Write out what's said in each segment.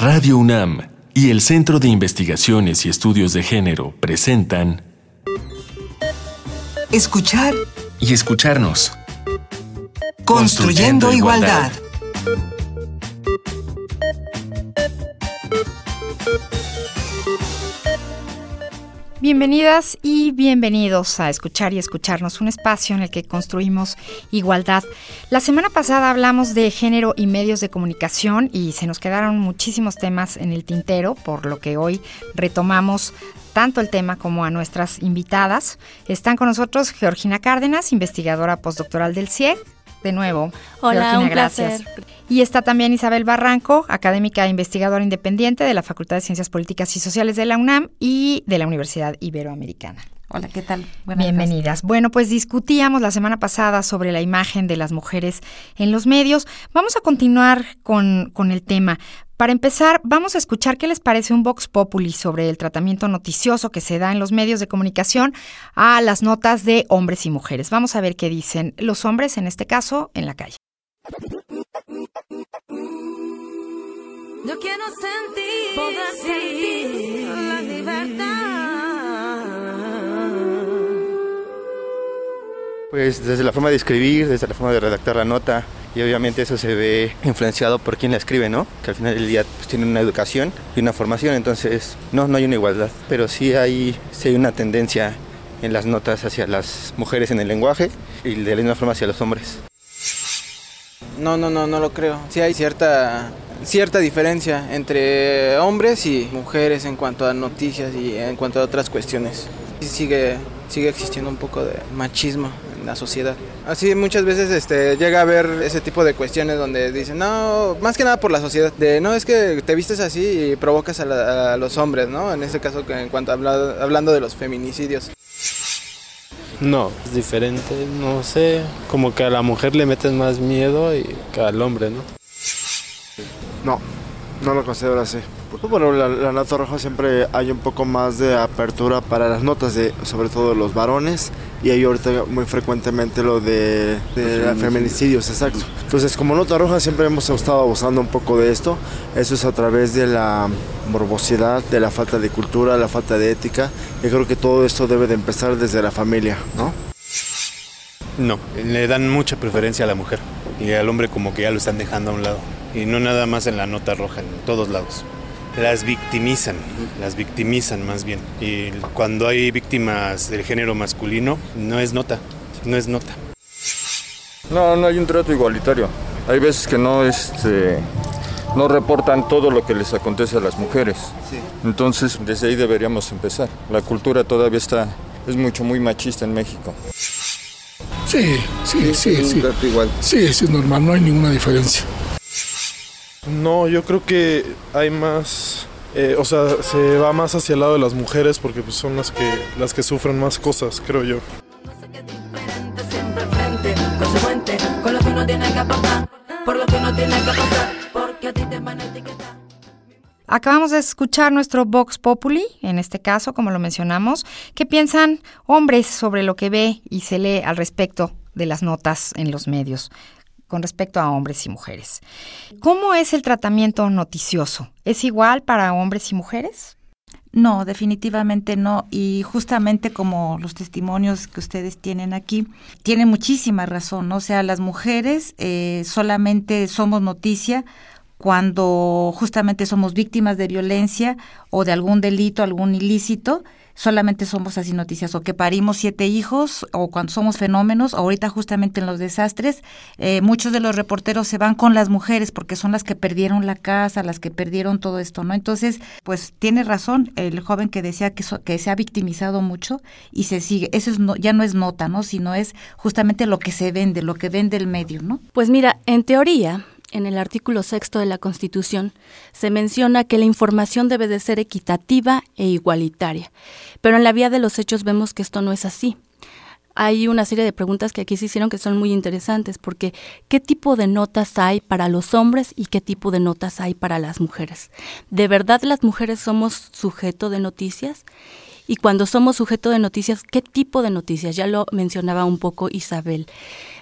Radio UNAM y el Centro de Investigaciones y Estudios de Género presentan Escuchar y escucharnos. Construyendo, igualdad. Bienvenidas y bienvenidos a Escuchar y Escucharnos, un espacio en el que construimos igualdad. La semana pasada hablamos de género y medios de comunicación y se nos quedaron muchísimos temas en el tintero, por lo que hoy retomamos tanto el tema como a nuestras invitadas. Están con nosotros Georgina Cárdenas, investigadora postdoctoral del CIEG. De nuevo, Hola, Georgina, un gracias. placer. Y está también Isabel Barranco, académica e investigadora independiente de la Facultad de Ciencias Políticas y Sociales de la UNAM y de la Universidad Iberoamericana. Hola, ¿qué tal? Buenas Bienvenidas. Bueno, pues discutíamos la semana pasada sobre la imagen de las mujeres en los medios. Vamos a continuar con, con el tema. Para empezar, vamos a escuchar qué les parece un Vox Populi sobre el tratamiento noticioso que se da en los medios de comunicación a las notas de hombres y mujeres. Vamos a ver qué dicen los hombres, en este caso, en la calle. Yo quiero sentir, poder sentir la libertad. Pues desde la forma de escribir, desde la forma de redactar la nota y obviamente eso se ve influenciado por quien la escribe, ¿no? Que al final del día pues, tiene una educación y una formación, entonces no, no hay una igualdad, pero sí hay, sí hay una tendencia en las notas hacia las mujeres en el lenguaje y de la misma forma hacia los hombres. No, no, no, no lo creo. Sí hay cierta cierta diferencia entre hombres y mujeres en cuanto a noticias y en cuanto a otras cuestiones. Sigue sigue existiendo un poco de machismo la sociedad. Así muchas veces este llega a haber ese tipo de cuestiones donde dicen, "No, más que nada por la sociedad, de no es que te vistes así y provocas a, la- a los hombres, ¿no? En este caso que en cuanto a habla- hablando de los feminicidios. No, es diferente, no sé, como que a la mujer le meten más miedo y que al hombre, ¿no? No, no lo considero así. Bueno, la, la nota roja siempre hay un poco más de apertura para las notas de, sobre todo los varones, y hay ahorita muy frecuentemente lo de, de la feminicidios, exacto. Entonces, como nota roja siempre hemos estado abusando un poco de esto. Eso es a través de la morbosidad, de la falta de cultura, la falta de ética. Yo creo que todo esto debe de empezar desde la familia, ¿no? No, le dan mucha preferencia a la mujer y al hombre como que ya lo están dejando a un lado. Y no nada más en la nota roja, en todos lados. Las victimizan, las victimizan más bien. Y cuando hay víctimas del género masculino, no es nota, no es nota. No, no hay un trato igualitario. Hay veces que no, este, no reportan todo lo que les acontece a las mujeres. Entonces, desde ahí deberíamos empezar. La cultura todavía está, es mucho, muy machista en México. Sí, sí, sí, sí. trato igual. Sí, sí, es normal, no hay ninguna diferencia. No, yo creo que hay más, eh, o sea, se va más hacia el lado de las mujeres porque pues, son las que las que sufren más cosas, creo yo. Acabamos de escuchar nuestro Vox Populi, en este caso, como lo mencionamos. ¿Qué piensan hombres sobre lo que ve y se lee al respecto de las notas en los medios con respecto a hombres y mujeres? ¿Cómo es el tratamiento noticioso? ¿Es igual para hombres y mujeres? No, definitivamente no. Y justamente como los testimonios que ustedes tienen aquí, tiene muchísima razón. ¿no? O sea, las mujeres eh, solamente somos noticia cuando justamente somos víctimas de violencia o de algún delito, algún ilícito, solamente somos así noticias, o que parimos siete hijos, o cuando somos fenómenos, ahorita justamente en los desastres, eh, muchos de los reporteros se van con las mujeres porque son las que perdieron la casa, las que perdieron todo esto, ¿no? Entonces, pues tiene razón el joven que decía que, so- que se ha victimizado mucho y se sigue, eso es no- ya no es nota, ¿no? Sino es justamente lo que se vende, lo que vende el medio, ¿no? Pues mira, en teoría, en el artículo sexto de la Constitución se menciona que la información debe de ser equitativa e igualitaria, pero en la vía de los hechos vemos que esto no es así. Hay una serie de preguntas que aquí se hicieron que son muy interesantes, porque ¿qué tipo de notas hay para los hombres y qué tipo de notas hay para las mujeres? ¿De verdad las mujeres somos sujeto de noticias? Y cuando somos sujeto de noticias, ¿qué tipo de noticias? Ya lo mencionaba un poco Isabel.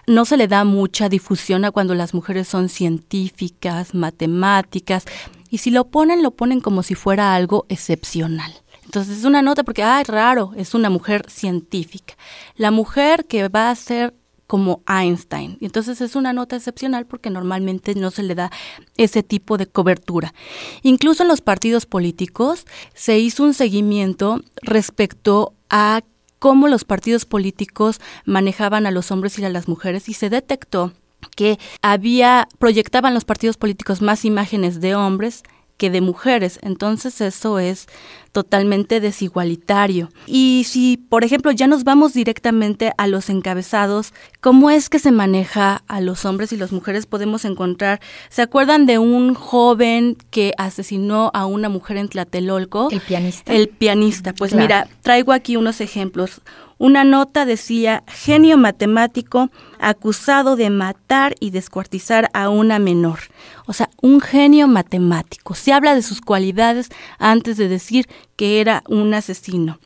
No se le da mucha difusión a cuando las mujeres son científicas, matemáticas, y si lo ponen, lo ponen como si fuera algo excepcional. Entonces es una nota porque, ay, raro, es una mujer científica. La mujer que va a ser como Einstein. Entonces es una nota excepcional porque normalmente no se le da ese tipo de cobertura. Incluso en los partidos políticos se hizo un seguimiento respecto a cómo los partidos políticos manejaban a los hombres y a las mujeres y se detectó que había proyectaban los partidos políticos más imágenes de hombres que de mujeres. Entonces eso es totalmente desigualitario. Y si, por ejemplo, ya nos vamos directamente a los encabezados, ¿cómo es que se maneja a los hombres y las mujeres? Podemos encontrar, ¿se acuerdan de un joven que asesinó a una mujer en Tlatelolco? El pianista. El pianista. Pues mira, traigo aquí unos ejemplos. Una nota decía, genio matemático acusado de matar y descuartizar a una menor. O sea, un genio matemático. Se habla de sus cualidades antes de decir que era un asesino.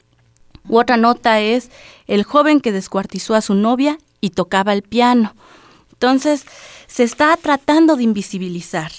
otra nota es el joven que descuartizó a su novia y tocaba el piano. Entonces, se está tratando de invisibilizar.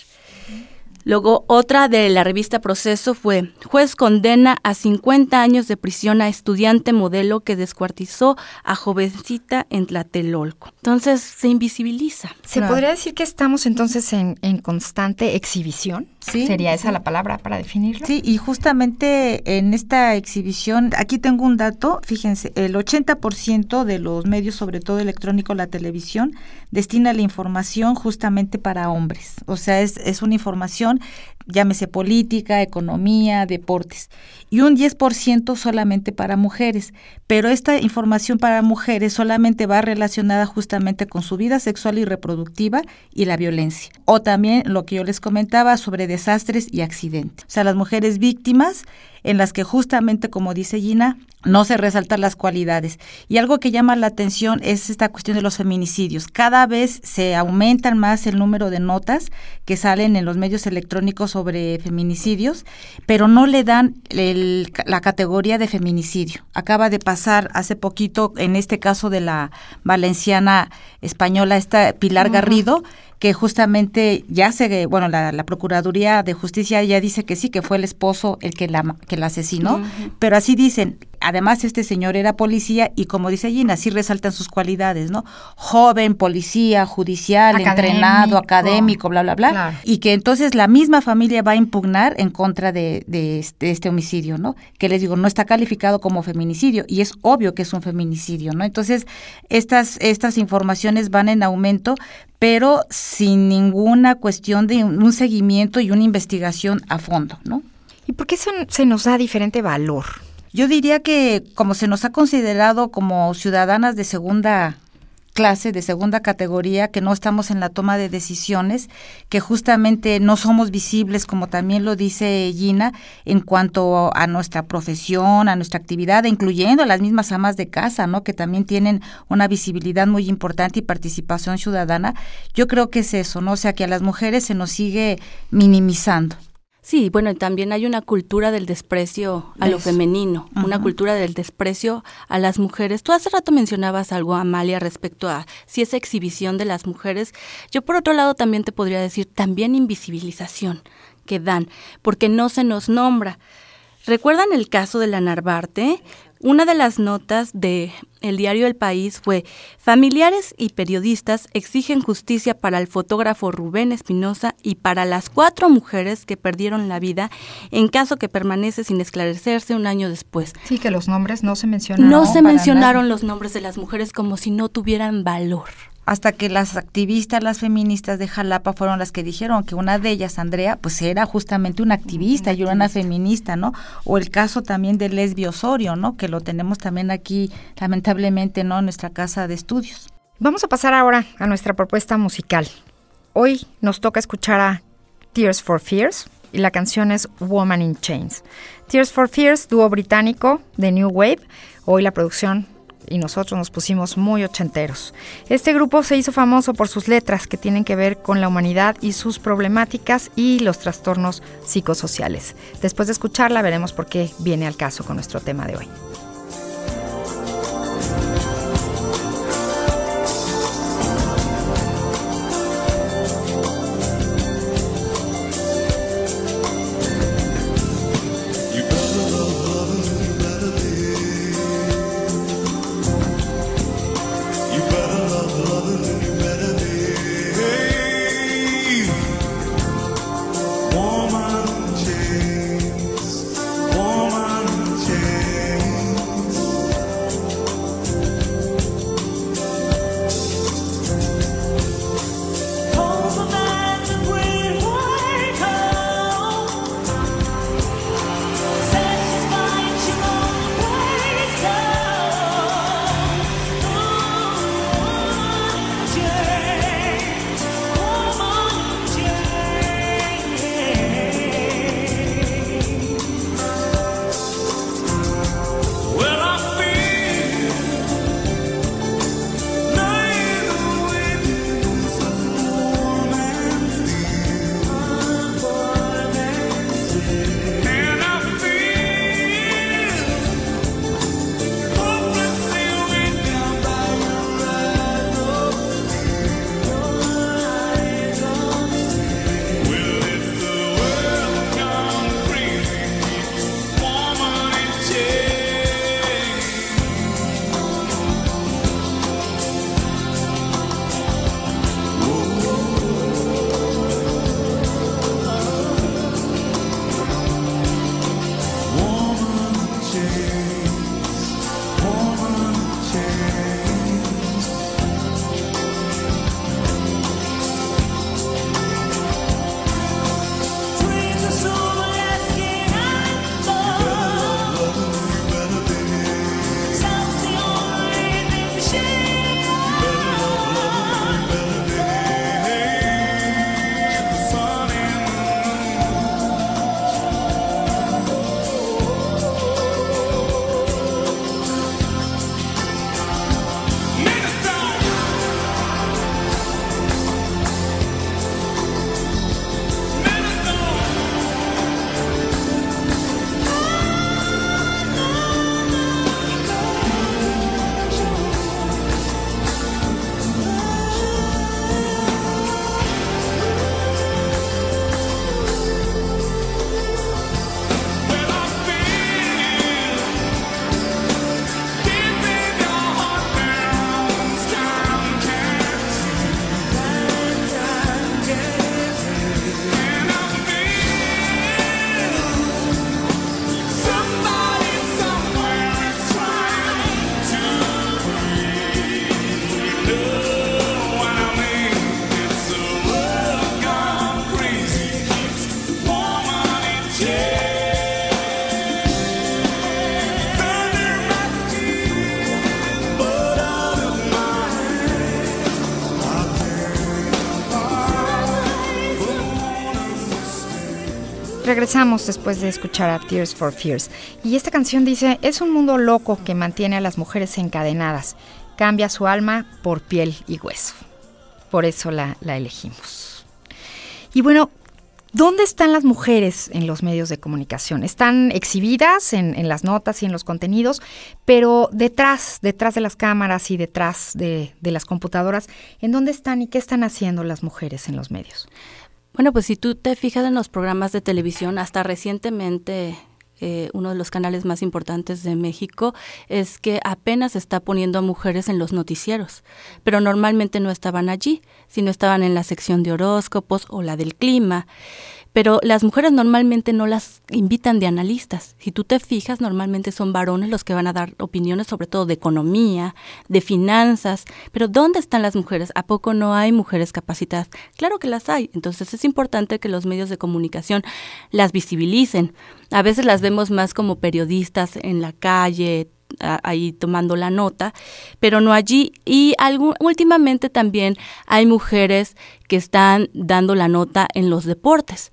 Luego, otra de la revista Proceso fue, juez condena a 50 años de prisión a estudiante modelo que descuartizó a jovencita en Tlatelolco. Entonces, se invisibiliza. ¿Se podría decir que estamos entonces en, constante exhibición? Sí. ¿Sería esa la palabra para definirlo? Sí, y justamente en esta exhibición, aquí tengo un dato, fíjense, el 80% de los medios, sobre todo electrónico, la televisión, destina la información justamente para hombres. O sea, es, es una información llámese política, economía, deportes, y un 10% solamente para mujeres. Pero esta información para mujeres solamente va relacionada justamente con su vida sexual y reproductiva y la violencia. O también lo que yo les comentaba sobre desastres y accidentes. O sea, las mujeres víctimas en las que justamente, como dice Gina, no se resaltan las cualidades. Y algo que llama la atención es esta cuestión de los feminicidios. Cada vez se aumentan más el número de notas que salen en los medios electrónicos sobre feminicidios, pero no le dan la categoría de feminicidio. Acaba de pasar hace poquito, en este caso de la valenciana española, esta Pilar Garrido, que justamente ya se, bueno, la, Procuraduría de Justicia ya dice que sí, que fue el esposo el que la, que la asesinó, pero así dicen, además este señor era policía y como dice Gina, sí resaltan sus cualidades, ¿no? Joven, policía, judicial, entrenado, académico, bla, bla, bla. Y que entonces la misma familia va a impugnar en contra de, de, este, este, homicidio, ¿no? Que les digo, no está calificado como feminicidio y es obvio que es un feminicidio, ¿no? Entonces, estas, estas informaciones van en aumento, pero sin ninguna cuestión de un seguimiento y una investigación a fondo, ¿no? ¿Y por qué se nos da diferente valor? Yo diría que como se nos ha considerado como ciudadanas de segunda clase, de segunda categoría, que no estamos en la toma de decisiones, que justamente no somos visibles, como también lo dice Gina, en cuanto a nuestra profesión, a nuestra actividad, incluyendo a las mismas amas de casa, ¿no? Que también tienen una visibilidad muy importante y participación ciudadana. Yo creo que es eso, ¿no? O sea, que a las mujeres se nos sigue minimizando. Sí, bueno, también hay una cultura del desprecio a lo femenino, una cultura del desprecio a las mujeres. Tú hace rato mencionabas algo, Amalia, respecto a si es exhibición de las mujeres. Yo por otro lado también te podría decir también invisibilización que dan, porque no se nos nombra. ¿Recuerdan el caso de la Narvarte? Una de las notas de el diario El País fue Familiares y periodistas exigen justicia para el fotógrafo Rubén Espinosa y para las cuatro mujeres que perdieron la vida en caso que permanece sin esclarecerse un año después. Sí, que los nombres no se mencionaron. No se mencionaron los nombres de las mujeres como si no tuvieran valor hasta que las activistas, las feministas de Jalapa fueron las que dijeron que una de ellas, Andrea, pues era justamente una activista y una feminista, ¿no? O el caso también de Lesbio Osorio, ¿no? Que lo tenemos también aquí, lamentablemente, ¿no? En nuestra casa de estudios. Vamos a pasar ahora a nuestra propuesta musical. Hoy nos toca escuchar a Tears for Fears y la canción es Woman in Chains. Tears for Fears, dúo británico de New Wave. Hoy la producción y nosotros nos pusimos muy ochenteros. Este grupo se hizo famoso por sus letras que tienen que ver con la humanidad y sus problemáticas y los trastornos psicosociales. Después de escucharla veremos por qué viene al caso con nuestro tema de hoy. Regresamos después de escuchar a Tears for Fears. Y esta canción dice, es un mundo loco que mantiene a las mujeres encadenadas. Cambia su alma por piel y hueso. Por eso la, elegimos. Y bueno, ¿Dónde están las mujeres en los medios de comunicación? Están exhibidas en, las notas y en los contenidos, pero detrás, detrás de las cámaras y detrás de, de, las computadoras, ¿en dónde están y qué están haciendo las mujeres en los medios? Bueno, pues si tú te fijas en los programas de televisión, hasta recientemente eh, uno de los canales más importantes de México es que apenas está poniendo a mujeres en los noticieros, pero normalmente no estaban allí, sino estaban en la sección de horóscopos o la del clima pero las mujeres normalmente no las invitan de analistas. Si tú te fijas, normalmente son varones los que van a dar opiniones sobre todo de economía, de finanzas, pero ¿dónde están las mujeres? ¿A poco no hay mujeres capacitadas? Claro que las hay, entonces es importante que los medios de comunicación las visibilicen. A veces las vemos más como periodistas en la calle, ahí tomando la nota, pero no allí. Y últimamente también hay mujeres que están dando la nota en los deportes,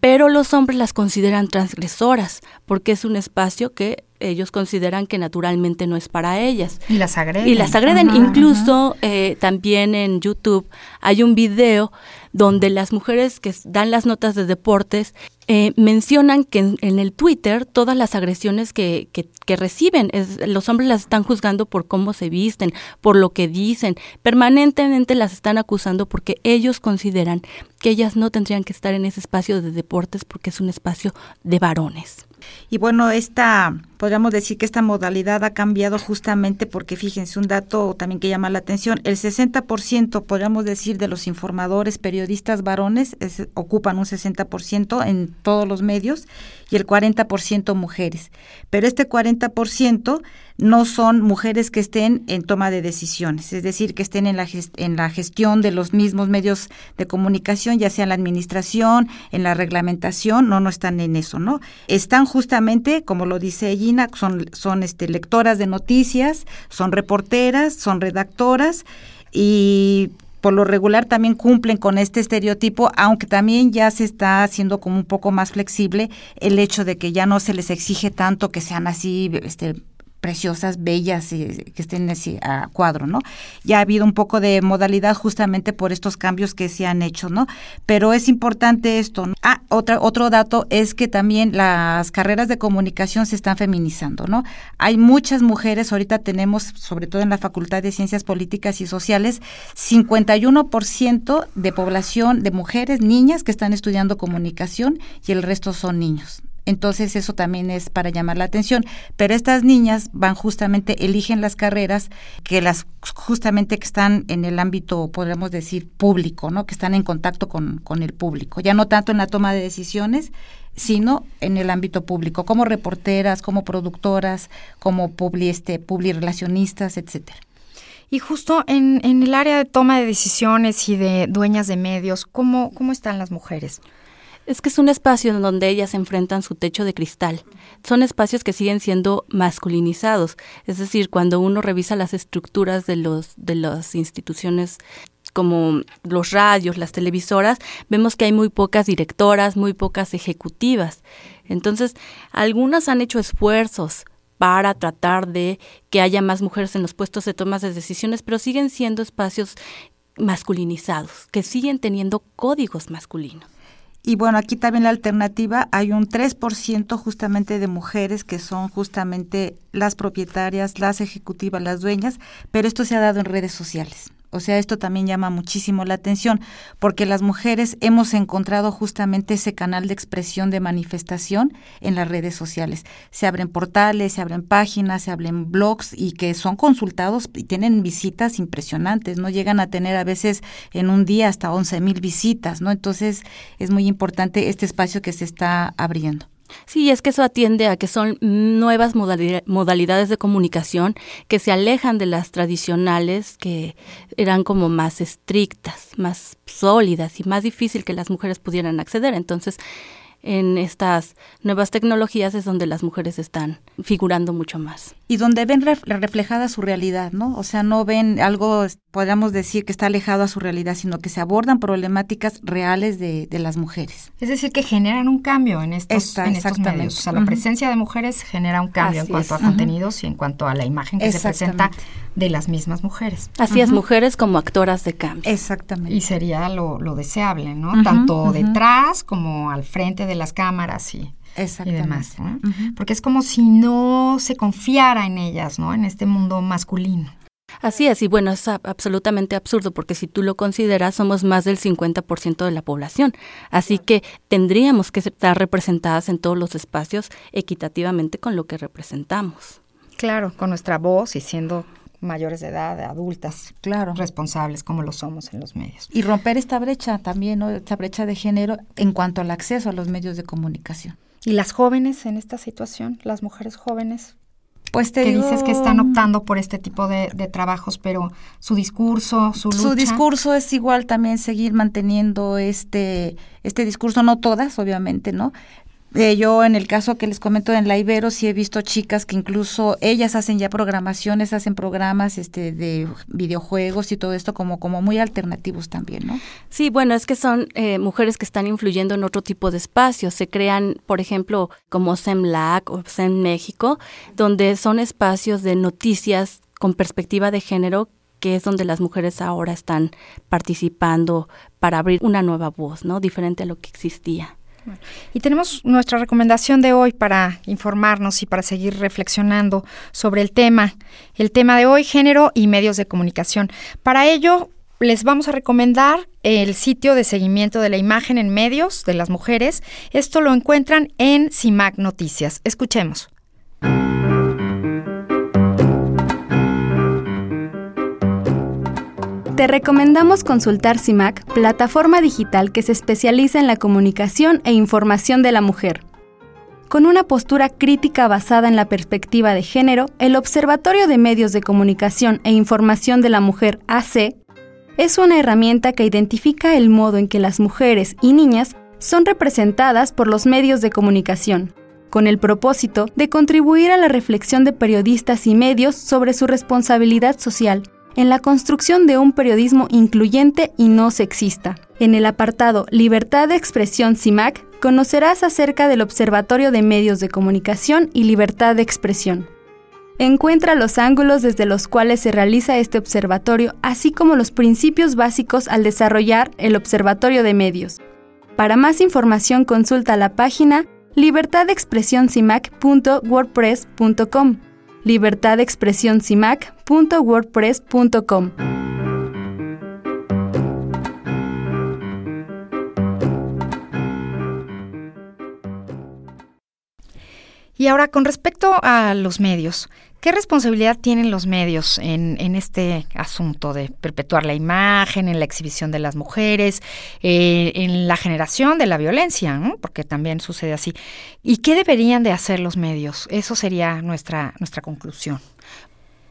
pero los hombres las consideran transgresoras porque es un espacio que ellos consideran que naturalmente no es para ellas. Y las agreden. Y las agreden. Incluso eh, también en YouTube hay un video donde las mujeres que dan las notas de deportes eh, mencionan que en, el Twitter todas las agresiones que, que, reciben, los hombres las están juzgando por cómo se visten, por lo que dicen, permanentemente las están acusando porque ellos consideran que ellas no tendrían que estar en ese espacio de deportes porque es un espacio de varones. Y bueno, esta, podríamos decir que esta modalidad ha cambiado justamente porque, fíjense, un dato también que llama la atención, el 60%, podríamos decir, de los informadores, periodistas varones ocupan un 60% en todos los medios y el 40% mujeres. Pero este 40% no son mujeres que estén en toma de decisiones, es decir, que estén en la, en la gestión de los mismos medios de comunicación, ya sea en la administración, en la reglamentación, no, no están en eso, ¿no? Están justamente, como lo dice Gina, son, son este, lectoras de noticias, son reporteras, son redactoras y por lo regular también cumplen con este estereotipo, aunque también ya se está haciendo como un poco más flexible el hecho de que ya no se les exige tanto que sean así este, preciosas, bellas, que estén así a cuadro, ¿no? Ya ha habido un poco de modalidad justamente por estos cambios que se han hecho, ¿no? Pero es importante esto. ¿no? Ah, otra, otro dato es que también las carreras de comunicación se están feminizando, ¿no? Hay muchas mujeres, ahorita tenemos, sobre todo en la Facultad de Ciencias Políticas y Sociales, 51% de población de mujeres, niñas que están estudiando comunicación y el resto son niños. Entonces eso también es para llamar la atención. Pero estas niñas van justamente, eligen las carreras que las justamente que están en el ámbito, podríamos decir, público, ¿no? Que están en contacto con, con el público. Ya no tanto en la toma de decisiones, sino en el ámbito público, como reporteras, como productoras, como publi, este, publi relacionistas, etcétera. Y justo en, en, el área de toma de decisiones y de dueñas de medios, ¿cómo, cómo están las mujeres? Es que es un espacio en donde ellas enfrentan su techo de cristal. Son espacios que siguen siendo masculinizados. Es decir, cuando uno revisa las estructuras de, los, de las instituciones como los radios, las televisoras, vemos que hay muy pocas directoras, muy pocas ejecutivas. Entonces, algunas han hecho esfuerzos para tratar de que haya más mujeres en los puestos de tomas de decisiones, pero siguen siendo espacios masculinizados, que siguen teniendo códigos masculinos. Y bueno, aquí también la alternativa, hay un 3% justamente de mujeres que son justamente las propietarias, las ejecutivas, las dueñas, pero esto se ha dado en redes sociales. O sea, esto también llama muchísimo la atención, porque las mujeres hemos encontrado justamente ese canal de expresión, de manifestación en las redes sociales. Se abren portales, se abren páginas, se abren blogs y que son consultados y tienen visitas impresionantes, ¿no? Llegan a tener a veces en un día hasta 11 mil visitas, ¿no? Entonces es muy importante este espacio que se está abriendo. Sí, es que eso atiende a que son nuevas modalidades de comunicación que se alejan de las tradicionales que eran como más estrictas, más sólidas y más difícil que las mujeres pudieran acceder. Entonces, en estas nuevas tecnologías es donde las mujeres están figurando mucho más. Y donde ven reflejada su realidad, ¿no? O sea, no ven algo, podríamos decir, que está alejado a su realidad, sino que se abordan problemáticas reales de, las mujeres. Es decir, que generan un cambio en estos, en estos medios. O sea, la presencia de mujeres genera un cambio en cuanto a contenidos y en cuanto a la imagen que se presenta de las mismas mujeres. Así es, mujeres como actoras de cambio. Exactamente. Y sería lo, deseable, ¿no? Tanto detrás como al frente de las cámaras y, y demás. Porque es como si no se confiara en ellas, ¿no? En este mundo masculino. Así es, y bueno, es absolutamente absurdo porque si tú lo consideras, somos más del 50% de la población. Así que tendríamos que estar representadas en todos los espacios equitativamente con lo que representamos. Claro, con nuestra voz y siendo mayores de edad, adultas, claro, responsables como lo somos en los medios. Y romper esta brecha también, ¿no? esta brecha de género en cuanto al acceso a los medios de comunicación. ¿Y las jóvenes en esta situación, las mujeres jóvenes? Pues te que dices que están optando por este tipo de, trabajos, pero su discurso, su lucha. Su discurso es igual también seguir manteniendo este, este discurso, no todas, obviamente, ¿no? Eh, yo en el caso que les comento en la Ibero sí he visto chicas que incluso ellas hacen ya programaciones, hacen programas este de videojuegos y todo esto como como muy alternativos también, ¿no? Sí, bueno, es que son eh, mujeres que están influyendo en otro tipo de espacios. Se crean, por ejemplo, como SEMLAC o SEM México, donde son espacios de noticias con perspectiva de género que es donde las mujeres ahora están participando para abrir una nueva voz, ¿no? Diferente a lo que existía. Y tenemos nuestra recomendación de hoy para informarnos y para seguir reflexionando sobre el tema. El tema de hoy, género y medios de comunicación. Para ello, les vamos a recomendar el sitio de seguimiento de la imagen en medios de las mujeres. Esto lo encuentran en CIMAC Noticias. Escuchemos. Te recomendamos consultar CIMAC, plataforma digital que se especializa en la comunicación e información de la mujer. Con una postura crítica basada en la perspectiva de género, el Observatorio de Medios de Comunicación e Información de la Mujer, AC, es una herramienta que identifica el modo en que las mujeres y niñas son representadas por los medios de comunicación, con el propósito de contribuir a la reflexión de periodistas y medios sobre su responsabilidad social en la construcción de un periodismo incluyente y no sexista. En el apartado Libertad de Expresión CIMAC conocerás acerca del Observatorio de Medios de Comunicación y Libertad de Expresión. Encuentra los ángulos desde los cuales se realiza este observatorio, así como los principios básicos al desarrollar el Observatorio de Medios. Para más información consulta la página libertadexpresioncimac.wordpress.com libertadexpresioncimac.wordpress.com. Y ahora, con respecto a los medios, ¿qué responsabilidad tienen los medios en, este asunto de perpetuar la imagen, en la exhibición de las mujeres, eh, en la generación de la violencia, porque también sucede así? ¿Y qué deberían de hacer los medios? Eso sería nuestra, nuestra conclusión.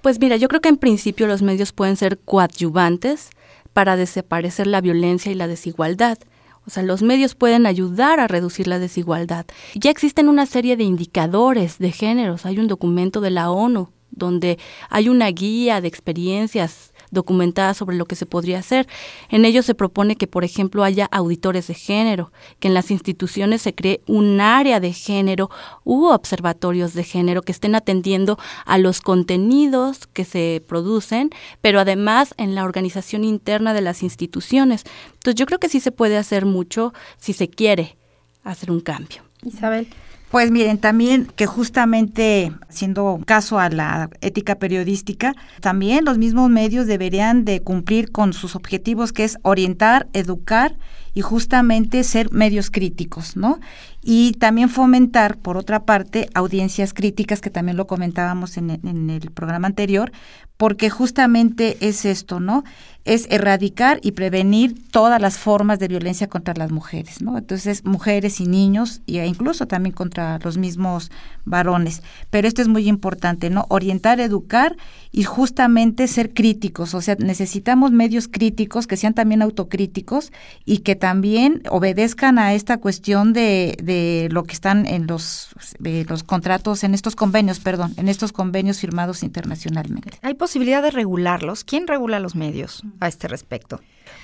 Pues mira, yo creo que en principio los medios pueden ser coadyuvantes para desaparecer la violencia y la desigualdad. O sea, los medios pueden ayudar a reducir la desigualdad. Ya existen una serie de indicadores de géneros. Hay un documento de la ONU donde hay una guía de experiencias documentadas sobre lo que se podría hacer. En ello se propone que, por ejemplo, haya auditores de género, que en las instituciones se cree un área de género u observatorios de género que estén atendiendo a los contenidos que se producen, pero además en la organización interna de las instituciones. Entonces yo creo que sí se puede hacer mucho si se quiere hacer un cambio. Isabel. Pues miren, también que justamente haciendo caso a la ética periodística, también los mismos medios deberían de cumplir con sus objetivos que es orientar, educar y justamente ser medios críticos, ¿no? Y también fomentar, por otra parte, audiencias críticas, que también lo comentábamos en, en el programa anterior, porque justamente es esto, ¿no? Es erradicar y prevenir todas las formas de violencia contra las mujeres, ¿no? Entonces, mujeres y niños, e incluso también contra los mismos varones. Pero esto es muy importante, ¿no? Orientar, educar y justamente ser críticos, o sea, necesitamos medios críticos que sean también autocríticos y que también obedezcan a esta cuestión de, de lo que están en los, los contratos, en estos convenios, perdón, en estos convenios firmados internacionalmente. ¿Hay posibilidad de regularlos? ¿Quién regula los medios a este respecto?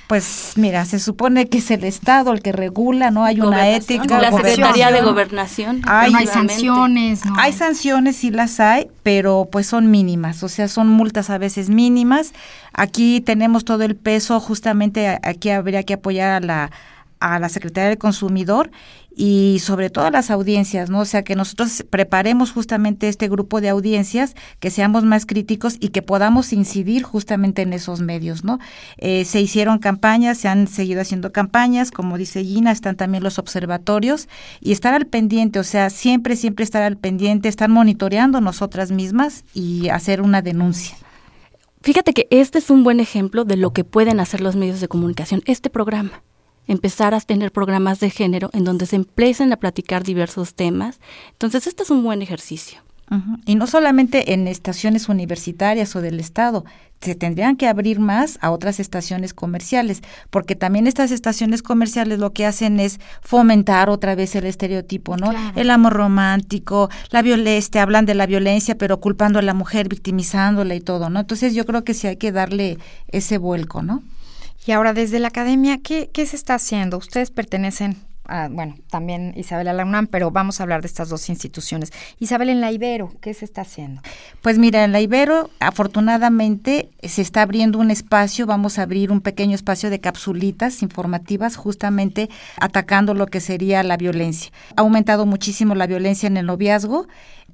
Pues mira, se supone que es el Estado el que regula, ¿no? Hay una ética. La Secretaría de Gobernación. Hay, hay sanciones, ¿no? Hay sanciones, sí las hay, pero pues son mínimas, o sea, son multas a veces mínimas. Aquí tenemos todo el peso, justamente aquí habría que apoyar a la, a la Secretaría del Consumidor y sobre todo las audiencias, ¿no? O sea, que nosotros preparemos justamente este grupo de audiencias, que seamos más críticos y que podamos incidir justamente en esos medios, ¿no? Eh, se hicieron campañas, se han seguido haciendo campañas, como dice Gina, están también los observatorios y estar al pendiente, o sea, siempre, siempre estar al pendiente, estar monitoreando nosotras mismas y hacer una denuncia. Fíjate que este es un buen ejemplo de lo que pueden hacer los medios de comunicación, este programa empezar a tener programas de género en donde se empiecen a platicar diversos temas. Entonces, este es un buen ejercicio. Y no solamente en estaciones universitarias o del Estado, se tendrían que abrir más a otras estaciones comerciales, porque también estas estaciones comerciales lo que hacen es fomentar otra vez el estereotipo, ¿no? El amor romántico, la violencia, hablan de la violencia, pero culpando a la mujer, victimizándola y todo, ¿no? Entonces yo creo que sí hay que darle ese vuelco, ¿no? Y ahora desde la academia, ¿qué, qué se está haciendo? Ustedes pertenecen bueno, también Isabel a la UNAM, pero vamos a hablar de estas dos instituciones. Isabel, en la Ibero, ¿qué se está haciendo? Pues mira, en la Ibero, afortunadamente, se está abriendo un espacio, vamos a abrir un pequeño espacio de capsulitas informativas, justamente atacando lo que sería la violencia. Ha aumentado muchísimo la violencia en el noviazgo,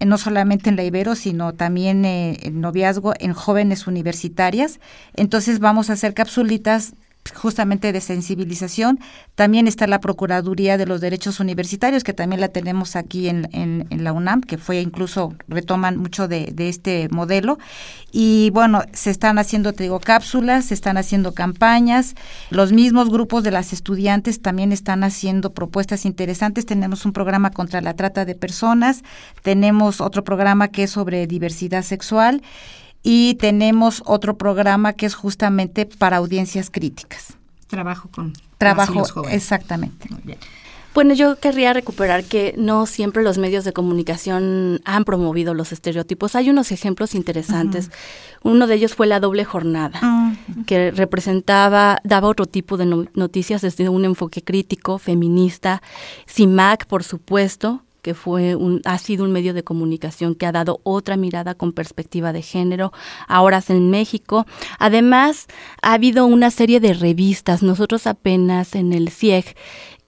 no solamente en la Ibero, sino también eh, noviazgo en jóvenes universitarias. Entonces vamos a hacer capsulitas justamente de sensibilización. También está la Procuraduría de los Derechos Universitarios, que también la tenemos aquí en, en, la UNAM, que fue incluso, retoman mucho de, este modelo. Y bueno, se están haciendo, te digo, cápsulas, se están haciendo campañas. Los mismos grupos de las estudiantes también están haciendo propuestas interesantes. Tenemos un programa contra la trata de personas, tenemos otro programa que es sobre diversidad sexual y tenemos otro programa que es justamente para audiencias críticas. Trabajo con trabajo los exactamente. Bueno, yo querría recuperar que no siempre los medios de comunicación han promovido los estereotipos. Hay unos ejemplos interesantes. Uno de ellos fue la doble jornada, ah, que representaba, daba otro tipo de noticias desde un enfoque crítico, feminista. CIMAC, por supuesto, que fue un, ha sido un medio de comunicación que ha dado otra mirada con perspectiva de género, ahora en México. Además, ha habido una serie de revistas. Nosotros apenas en el CIEG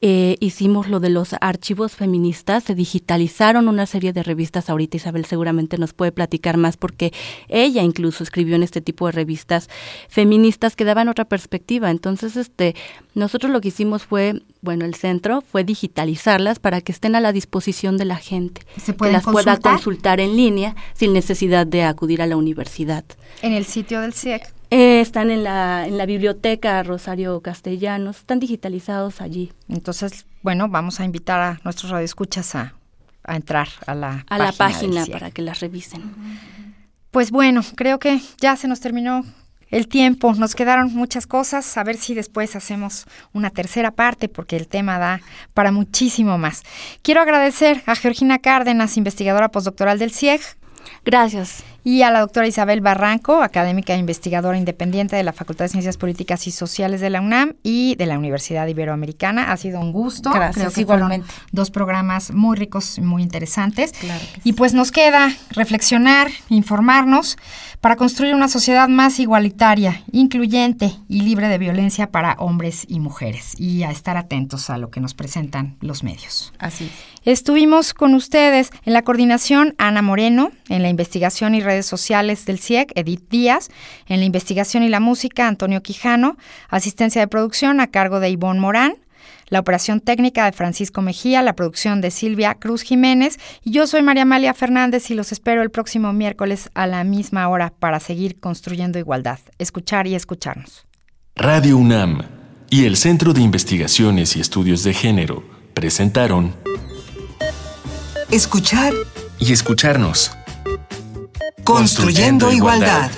eh, hicimos lo de los archivos feministas, se digitalizaron una serie de revistas, ahorita Isabel seguramente nos puede platicar más porque ella incluso escribió en este tipo de revistas feministas que daban otra perspectiva. Entonces, este, nosotros lo que hicimos fue, bueno, el centro fue digitalizarlas para que estén a la disposición de la gente, ¿Se que las pueda consultar en línea sin necesidad de acudir a la universidad. En el sitio del CIEC. Eh, están en la, en la biblioteca Rosario Castellanos, están digitalizados allí. Entonces, bueno, vamos a invitar a nuestros radioescuchas a, a entrar a la a la página para que las revisen. Pues bueno, creo que ya se nos terminó el tiempo, nos quedaron muchas cosas, a ver si después hacemos una tercera parte porque el tema da para muchísimo más. Quiero agradecer a Georgina Cárdenas, investigadora postdoctoral del CIEG. Gracias y a la doctora Isabel Barranco, académica e investigadora independiente de la Facultad de Ciencias Políticas y Sociales de la UNAM y de la Universidad Iberoamericana. Ha sido un gusto. Gracias, igualmente. dos programas muy ricos y muy interesantes. y pues nos queda reflexionar, informarnos para construir una sociedad más igualitaria, incluyente y libre de violencia para hombres y mujeres y a estar atentos a lo que nos presentan los medios. Así Estuvimos con ustedes en la coordinación Ana Moreno, en la investigación y redes sociales del CIEC, Edith Díaz, en la investigación y la música, Antonio Quijano, asistencia de producción a cargo de Ivonne Morán, la operación técnica de Francisco Mejía, la producción de Silvia Cruz Jiménez y yo soy María Amalia Fernández y los espero el próximo miércoles a la misma hora para seguir construyendo igualdad, escuchar y escucharnos. Radio UNAM y el Centro de Investigaciones y Estudios de Género presentaron Escuchar y escucharnos. Construyendo, igualdad.